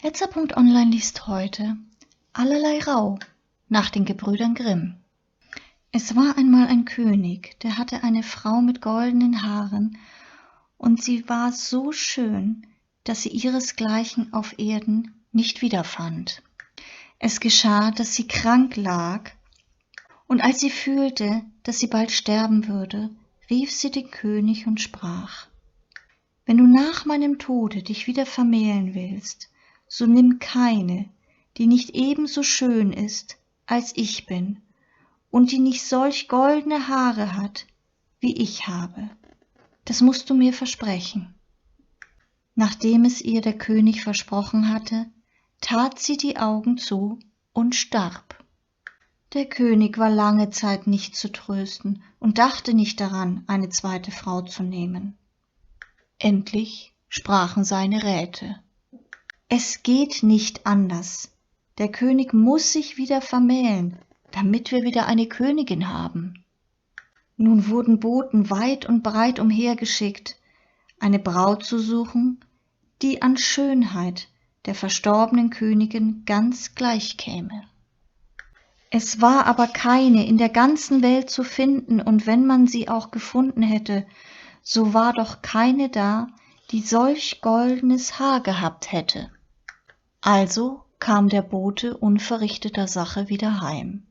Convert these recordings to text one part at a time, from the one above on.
Etzer.online liest heute Allerlei Rau nach den Gebrüdern Grimm. Es war einmal ein König, der hatte eine Frau mit goldenen Haaren, und sie war so schön, dass sie ihresgleichen auf Erden nicht wiederfand. Es geschah, dass sie krank lag, und als sie fühlte, dass sie bald sterben würde, rief sie den König und sprach Wenn du nach meinem Tode dich wieder vermählen willst, so nimm keine, die nicht ebenso schön ist, als ich bin, und die nicht solch goldene Haare hat, wie ich habe. Das musst du mir versprechen. Nachdem es ihr der König versprochen hatte, tat sie die Augen zu und starb. Der König war lange Zeit nicht zu trösten und dachte nicht daran, eine zweite Frau zu nehmen. Endlich sprachen seine Räte. Es geht nicht anders. Der König muss sich wieder vermählen, damit wir wieder eine Königin haben. Nun wurden Boten weit und breit umhergeschickt, eine Braut zu suchen, die an Schönheit der verstorbenen Königin ganz gleich käme. Es war aber keine in der ganzen Welt zu finden, und wenn man sie auch gefunden hätte, so war doch keine da, die solch goldenes Haar gehabt hätte. Also kam der Bote unverrichteter Sache wieder heim.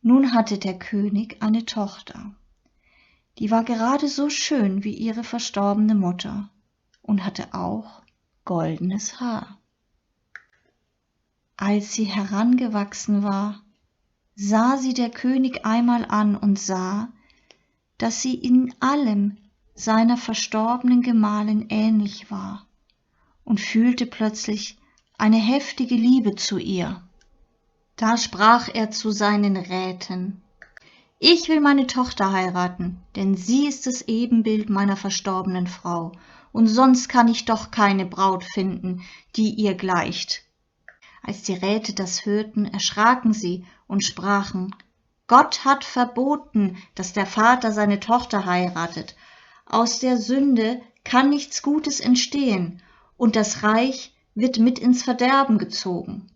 Nun hatte der König eine Tochter, die war gerade so schön wie ihre verstorbene Mutter und hatte auch goldenes Haar. Als sie herangewachsen war, sah sie der König einmal an und sah, dass sie in allem seiner verstorbenen Gemahlin ähnlich war und fühlte plötzlich eine heftige Liebe zu ihr. Da sprach er zu seinen Räten Ich will meine Tochter heiraten, denn sie ist das Ebenbild meiner verstorbenen Frau, und sonst kann ich doch keine Braut finden, die ihr gleicht. Als die Räte das hörten, erschraken sie und sprachen Gott hat verboten, dass der Vater seine Tochter heiratet. Aus der Sünde kann nichts Gutes entstehen, und das Reich wird mit ins Verderben gezogen.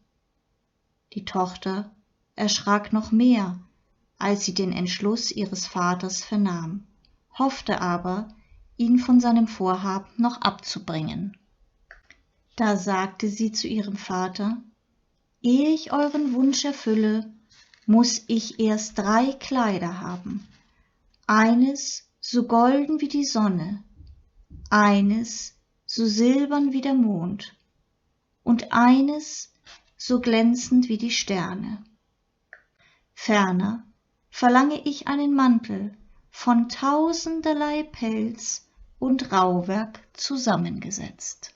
Die Tochter erschrak noch mehr, als sie den Entschluß ihres Vaters vernahm, hoffte aber, ihn von seinem Vorhaben noch abzubringen. Da sagte sie zu ihrem Vater, Ehe ich euren Wunsch erfülle, muss ich erst drei Kleider haben, eines so golden wie die Sonne, eines so silbern wie der Mond und eines so glänzend wie die Sterne. Ferner verlange ich einen Mantel von tausenderlei Pelz und Rauwerk zusammengesetzt.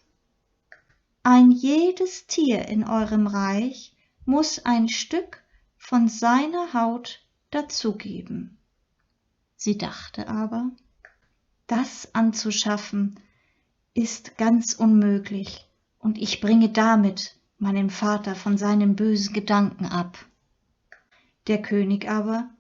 Ein jedes Tier in eurem Reich muss ein Stück von seiner Haut dazugeben. Sie dachte aber, das anzuschaffen ist ganz unmöglich, und ich bringe damit meinen Vater von seinen bösen Gedanken ab. Der König aber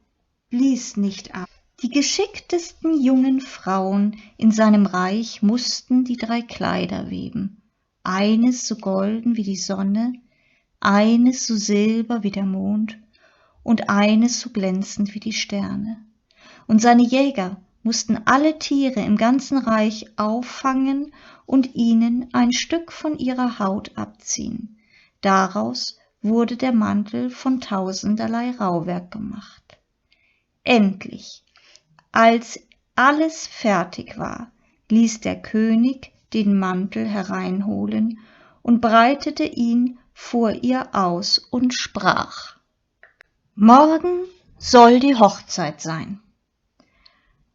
ließ nicht ab. Die geschicktesten jungen Frauen in seinem Reich mussten die drei Kleider weben, eines so golden wie die Sonne, eines so silber wie der Mond und eines so glänzend wie die Sterne. Und seine Jäger mussten alle Tiere im ganzen Reich auffangen und ihnen ein Stück von ihrer Haut abziehen. Daraus wurde der Mantel von tausenderlei Rauwerk gemacht. Endlich, als alles fertig war, ließ der König den Mantel hereinholen und breitete ihn vor ihr aus und sprach Morgen soll die Hochzeit sein.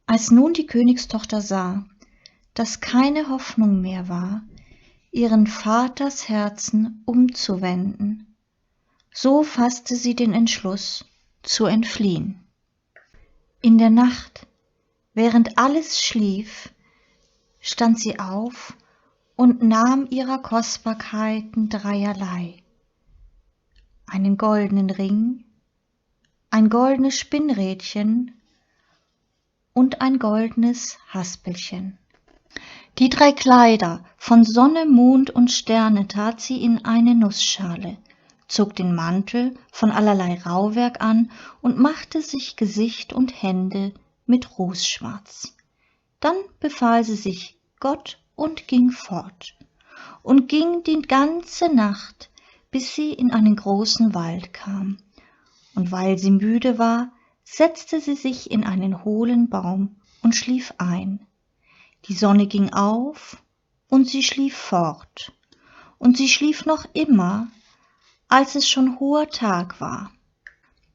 Als nun die Königstochter sah, dass keine Hoffnung mehr war, ihren Vaters Herzen umzuwenden, so fasste sie den Entschluss, zu entfliehen. In der Nacht, während alles schlief, stand sie auf und nahm ihrer Kostbarkeiten dreierlei, einen goldenen Ring, ein goldenes Spinnrädchen und ein goldnes Haspelchen. Die drei Kleider von Sonne, Mond und Sterne tat sie in eine Nußschale, zog den Mantel von allerlei Rauwerk an und machte sich Gesicht und Hände mit Rußschwarz. Dann befahl sie sich Gott und ging fort und ging die ganze Nacht, bis sie in einen großen Wald kam. Und weil sie müde war, setzte sie sich in einen hohlen Baum und schlief ein. Die Sonne ging auf und sie schlief fort, und sie schlief noch immer, als es schon hoher Tag war.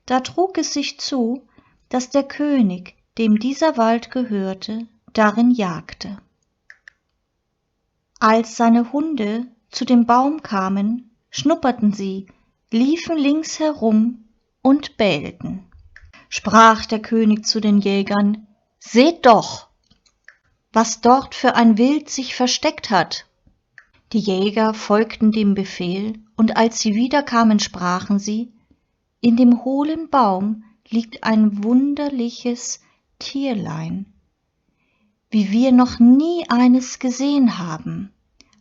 Da trug es sich zu, dass der König, dem dieser Wald gehörte, darin jagte. Als seine Hunde zu dem Baum kamen, schnupperten sie, liefen links herum und bellten. Sprach der König zu den Jägern, Seht doch, was dort für ein Wild sich versteckt hat. Die Jäger folgten dem Befehl, und als sie wiederkamen, sprachen sie, In dem hohlen Baum liegt ein wunderliches Tierlein, wie wir noch nie eines gesehen haben.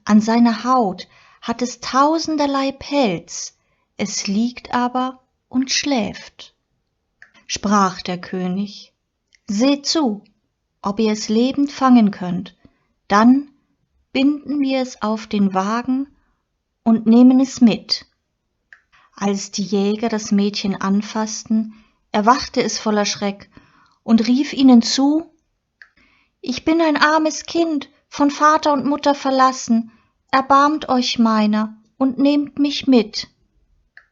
An seiner Haut hat es tausenderlei Pelz, es liegt aber und schläft. Sprach der König, Seht zu, ob ihr es lebend fangen könnt, dann binden wir es auf den Wagen und nehmen es mit. Als die Jäger das Mädchen anfassten, erwachte es voller Schreck und rief ihnen zu Ich bin ein armes Kind, von Vater und Mutter verlassen, erbarmt euch meiner und nehmt mich mit.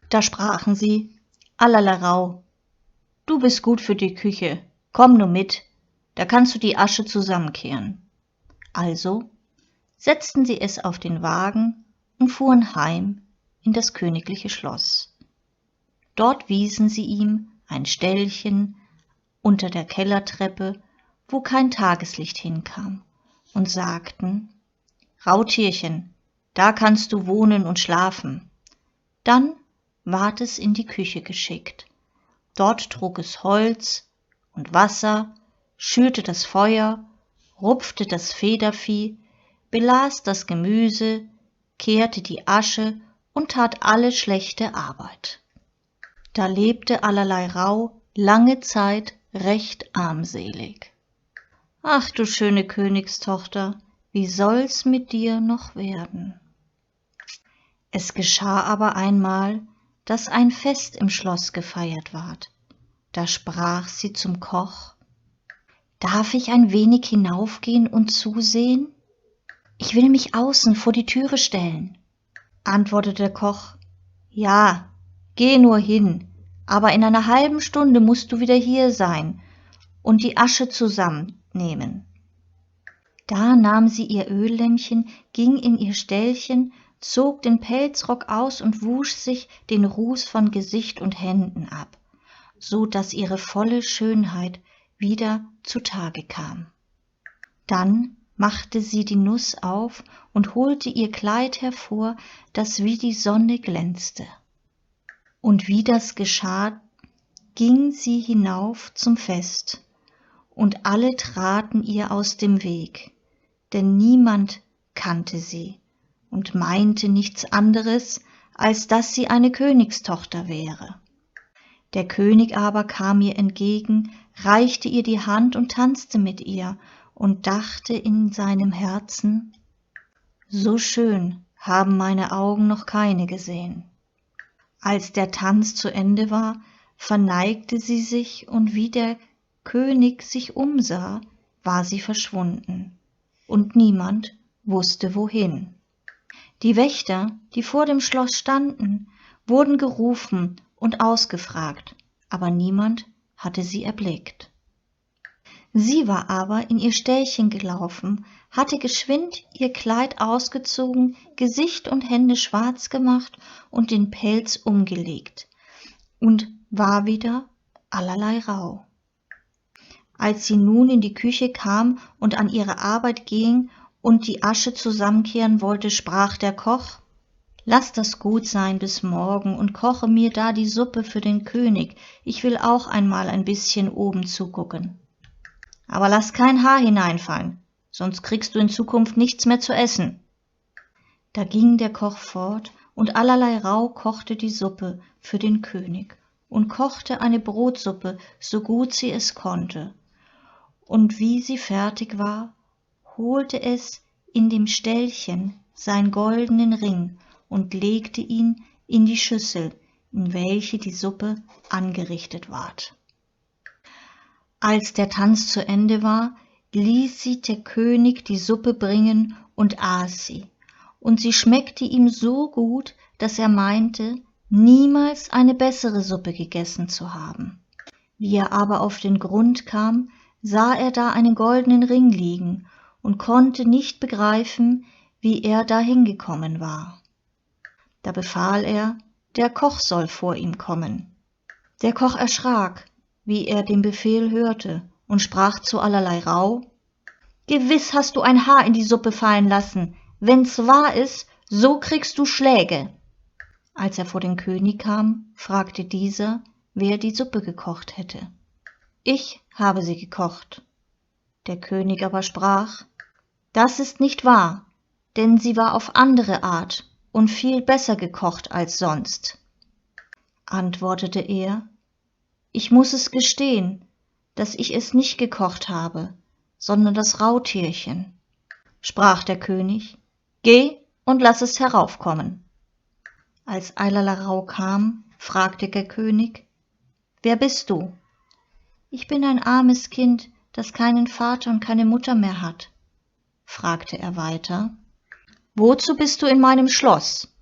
Da sprachen sie Allalerau, du bist gut für die Küche, komm nur mit, da kannst du die Asche zusammenkehren. Also setzten sie es auf den Wagen und fuhren heim in das königliche Schloss. Dort wiesen sie ihm ein Ställchen unter der Kellertreppe, wo kein Tageslicht hinkam, und sagten, Rautierchen, da kannst du wohnen und schlafen. Dann ward es in die Küche geschickt. Dort trug es Holz und Wasser, schürte das Feuer, rupfte das Federvieh, belas das Gemüse, kehrte die Asche und tat alle schlechte Arbeit. Da lebte allerlei Rau lange Zeit recht armselig. Ach du schöne Königstochter, wie soll's mit dir noch werden? Es geschah aber einmal, dass ein Fest im Schloß gefeiert ward. Da sprach sie zum Koch, Darf ich ein wenig hinaufgehen und zusehen? Ich will mich außen vor die Türe stellen. Antwortete der Koch, Ja, geh nur hin, aber in einer halben Stunde musst du wieder hier sein und die Asche zusammennehmen. Da nahm sie ihr Öllämpchen, ging in ihr Ställchen, zog den Pelzrock aus und wusch sich den Ruß von Gesicht und Händen ab, so dass ihre volle Schönheit wieder zutage kam. Dann machte sie die Nuß auf und holte ihr Kleid hervor, das wie die Sonne glänzte. Und wie das geschah, ging sie hinauf zum Fest, und alle traten ihr aus dem Weg, denn niemand kannte sie und meinte nichts anderes, als dass sie eine Königstochter wäre. Der König aber kam ihr entgegen, reichte ihr die Hand und tanzte mit ihr und dachte in seinem Herzen, so schön haben meine Augen noch keine gesehen. Als der Tanz zu Ende war, verneigte sie sich und wie der König sich umsah, war sie verschwunden, und niemand wusste wohin. Die Wächter, die vor dem Schloss standen, wurden gerufen und ausgefragt, aber niemand hatte sie erblickt. Sie war aber in ihr Ställchen gelaufen, hatte geschwind ihr Kleid ausgezogen, Gesicht und Hände schwarz gemacht und den Pelz umgelegt und war wieder allerlei rau. Als sie nun in die Küche kam und an ihre Arbeit ging und die Asche zusammenkehren wollte, sprach der Koch, Lass das gut sein bis morgen und koche mir da die Suppe für den König, ich will auch einmal ein bisschen oben zugucken. Aber lass kein Haar hineinfallen, sonst kriegst du in Zukunft nichts mehr zu essen. Da ging der Koch fort und allerlei Rau kochte die Suppe für den König und kochte eine Brotsuppe, so gut sie es konnte. Und wie sie fertig war, holte es in dem Ställchen sein goldenen Ring und legte ihn in die Schüssel, in welche die Suppe angerichtet ward. Als der Tanz zu Ende war, ließ sie der König die Suppe bringen und aß sie, und sie schmeckte ihm so gut, dass er meinte, niemals eine bessere Suppe gegessen zu haben. Wie er aber auf den Grund kam, sah er da einen goldenen Ring liegen und konnte nicht begreifen, wie er dahin gekommen war. Da befahl er, der Koch soll vor ihm kommen. Der Koch erschrak, wie er den Befehl hörte, und sprach zu allerlei Rau Gewiß hast du ein Haar in die Suppe fallen lassen. Wenn's wahr ist, so kriegst du Schläge. Als er vor den König kam, fragte dieser, wer die Suppe gekocht hätte. Ich habe sie gekocht. Der König aber sprach Das ist nicht wahr, denn sie war auf andere Art und viel besser gekocht als sonst. Antwortete er, ich muss es gestehen, dass ich es nicht gekocht habe, sondern das Rautierchen. Sprach der König, Geh und lass es heraufkommen. Als Eilerlarau kam, fragte der König, Wer bist du? Ich bin ein armes Kind, das keinen Vater und keine Mutter mehr hat, fragte er weiter. Wozu bist du in meinem Schloss?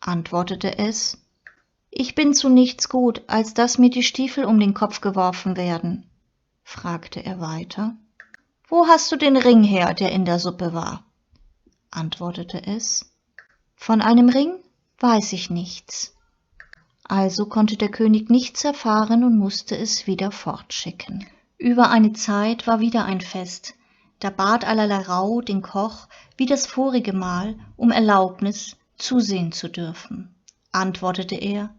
antwortete es. Ich bin zu nichts gut, als dass mir die Stiefel um den Kopf geworfen werden, fragte er weiter. Wo hast du den Ring her, der in der Suppe war? antwortete es. Von einem Ring weiß ich nichts. Also konnte der König nichts erfahren und musste es wieder fortschicken. Über eine Zeit war wieder ein Fest, da bat Alalarau den Koch wie das vorige Mal um Erlaubnis, zusehen zu dürfen. Antwortete er,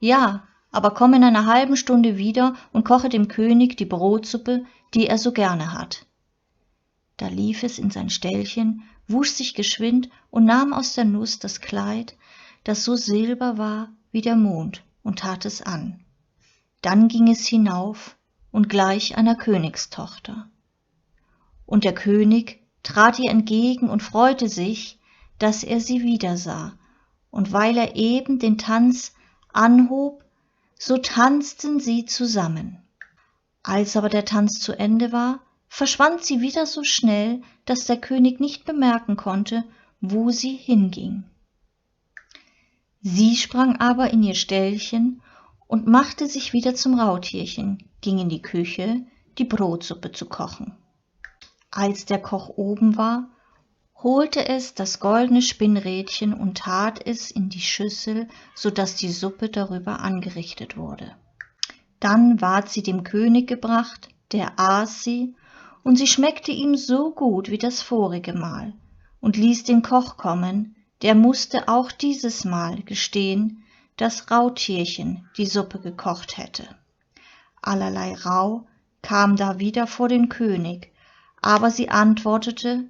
ja, aber komm in einer halben Stunde wieder und koche dem König die Brotsuppe, die er so gerne hat. Da lief es in sein Ställchen, wusch sich geschwind und nahm aus der Nuß das Kleid, das so silber war wie der Mond, und tat es an. Dann ging es hinauf und gleich einer Königstochter und der König trat ihr entgegen und freute sich, dass er sie wiedersah, und weil er eben den Tanz anhob, so tanzten sie zusammen. Als aber der Tanz zu Ende war, verschwand sie wieder so schnell, dass der König nicht bemerken konnte, wo sie hinging. Sie sprang aber in ihr Ställchen und machte sich wieder zum Rautierchen, ging in die Küche, die Brotsuppe zu kochen. Als der Koch oben war, holte es das goldene Spinnrädchen und tat es in die Schüssel, so dass die Suppe darüber angerichtet wurde. Dann ward sie dem König gebracht, der aß sie, und sie schmeckte ihm so gut wie das vorige Mal, und ließ den Koch kommen, der musste auch dieses Mal gestehen, dass Rautierchen die Suppe gekocht hätte. Allerlei Rau kam da wieder vor den König, aber sie antwortete,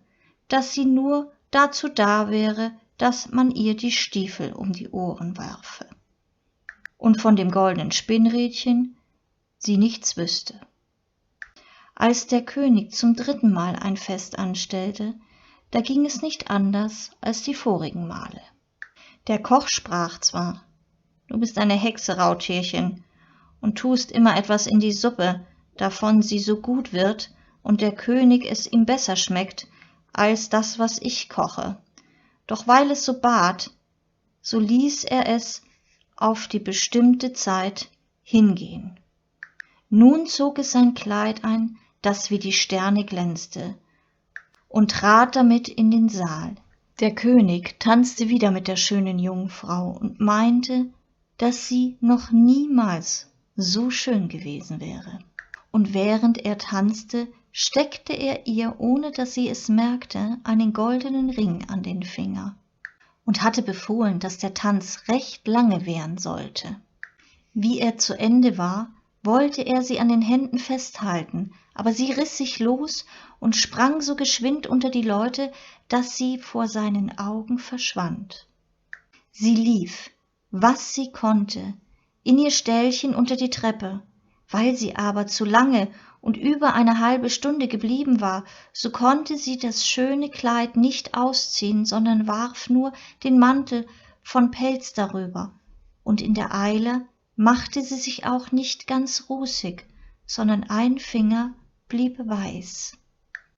dass sie nur dazu da wäre, dass man ihr die Stiefel um die Ohren werfe. Und von dem goldenen Spinnrädchen sie nichts wüsste. Als der König zum dritten Mal ein Fest anstellte, da ging es nicht anders als die vorigen Male. Der Koch sprach zwar, du bist eine Hexe, Rautierchen, und tust immer etwas in die Suppe, davon sie so gut wird, und der König es ihm besser schmeckt als das, was ich koche. Doch weil es so bat, so ließ er es auf die bestimmte Zeit hingehen. Nun zog es sein Kleid ein, das wie die Sterne glänzte, und trat damit in den Saal. Der König tanzte wieder mit der schönen Jungfrau und meinte, dass sie noch niemals so schön gewesen wäre. Und während er tanzte, steckte er ihr, ohne dass sie es merkte, einen goldenen Ring an den Finger und hatte befohlen, dass der Tanz recht lange währen sollte. Wie er zu Ende war, wollte er sie an den Händen festhalten, aber sie riß sich los und sprang so geschwind unter die leute dass sie vor seinen augen verschwand sie lief was sie konnte in ihr ställchen unter die treppe weil sie aber zu lange und über eine halbe stunde geblieben war so konnte sie das schöne kleid nicht ausziehen sondern warf nur den mantel von pelz darüber. Und in der eile machte sie sich auch nicht ganz rußig sondern ein finger blieb weiß.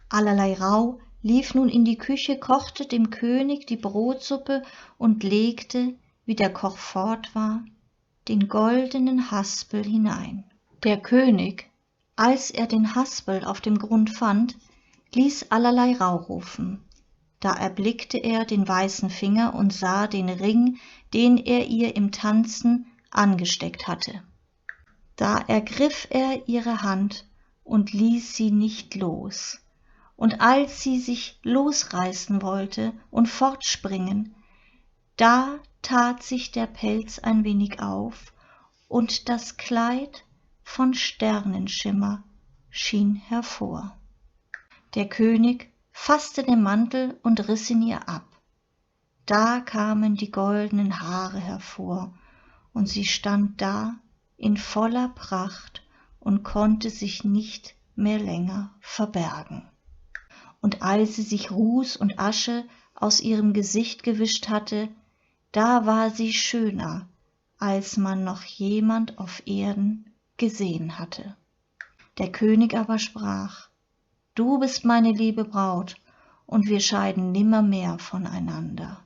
Allerlei rauh lief nun in die küche kochte dem könig die brotsuppe und legte wie der koch fort war den goldenen haspel hinein. Der könig als er den haspel auf dem grund fand ließ allerlei rauh rufen. Da erblickte er den weißen finger und sah den ring den er ihr im tanzen angesteckt hatte. Da ergriff er ihre hand und ließ sie nicht los. Und als sie sich losreißen wollte und fortspringen da tat sich der pelz ein wenig auf und das kleid von sternenschimmer schien hervor. Der könig fasste den mantel und riß ihn ihr ab. Da kamen die goldenen haare hervor und sie stand da in voller pracht und konnte sich nicht mehr länger verbergen. Und als sie sich ruß und asche aus ihrem gesicht gewischt hatte da war sie schöner als man noch jemand auf erden gesehen hatte. Der könig aber sprach du bist meine liebe braut und wir scheiden nimmermehr voneinander.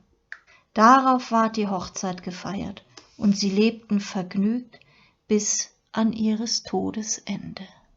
Darauf ward die hochzeit gefeiert und sie lebten vergnügt bis an ihres todes ende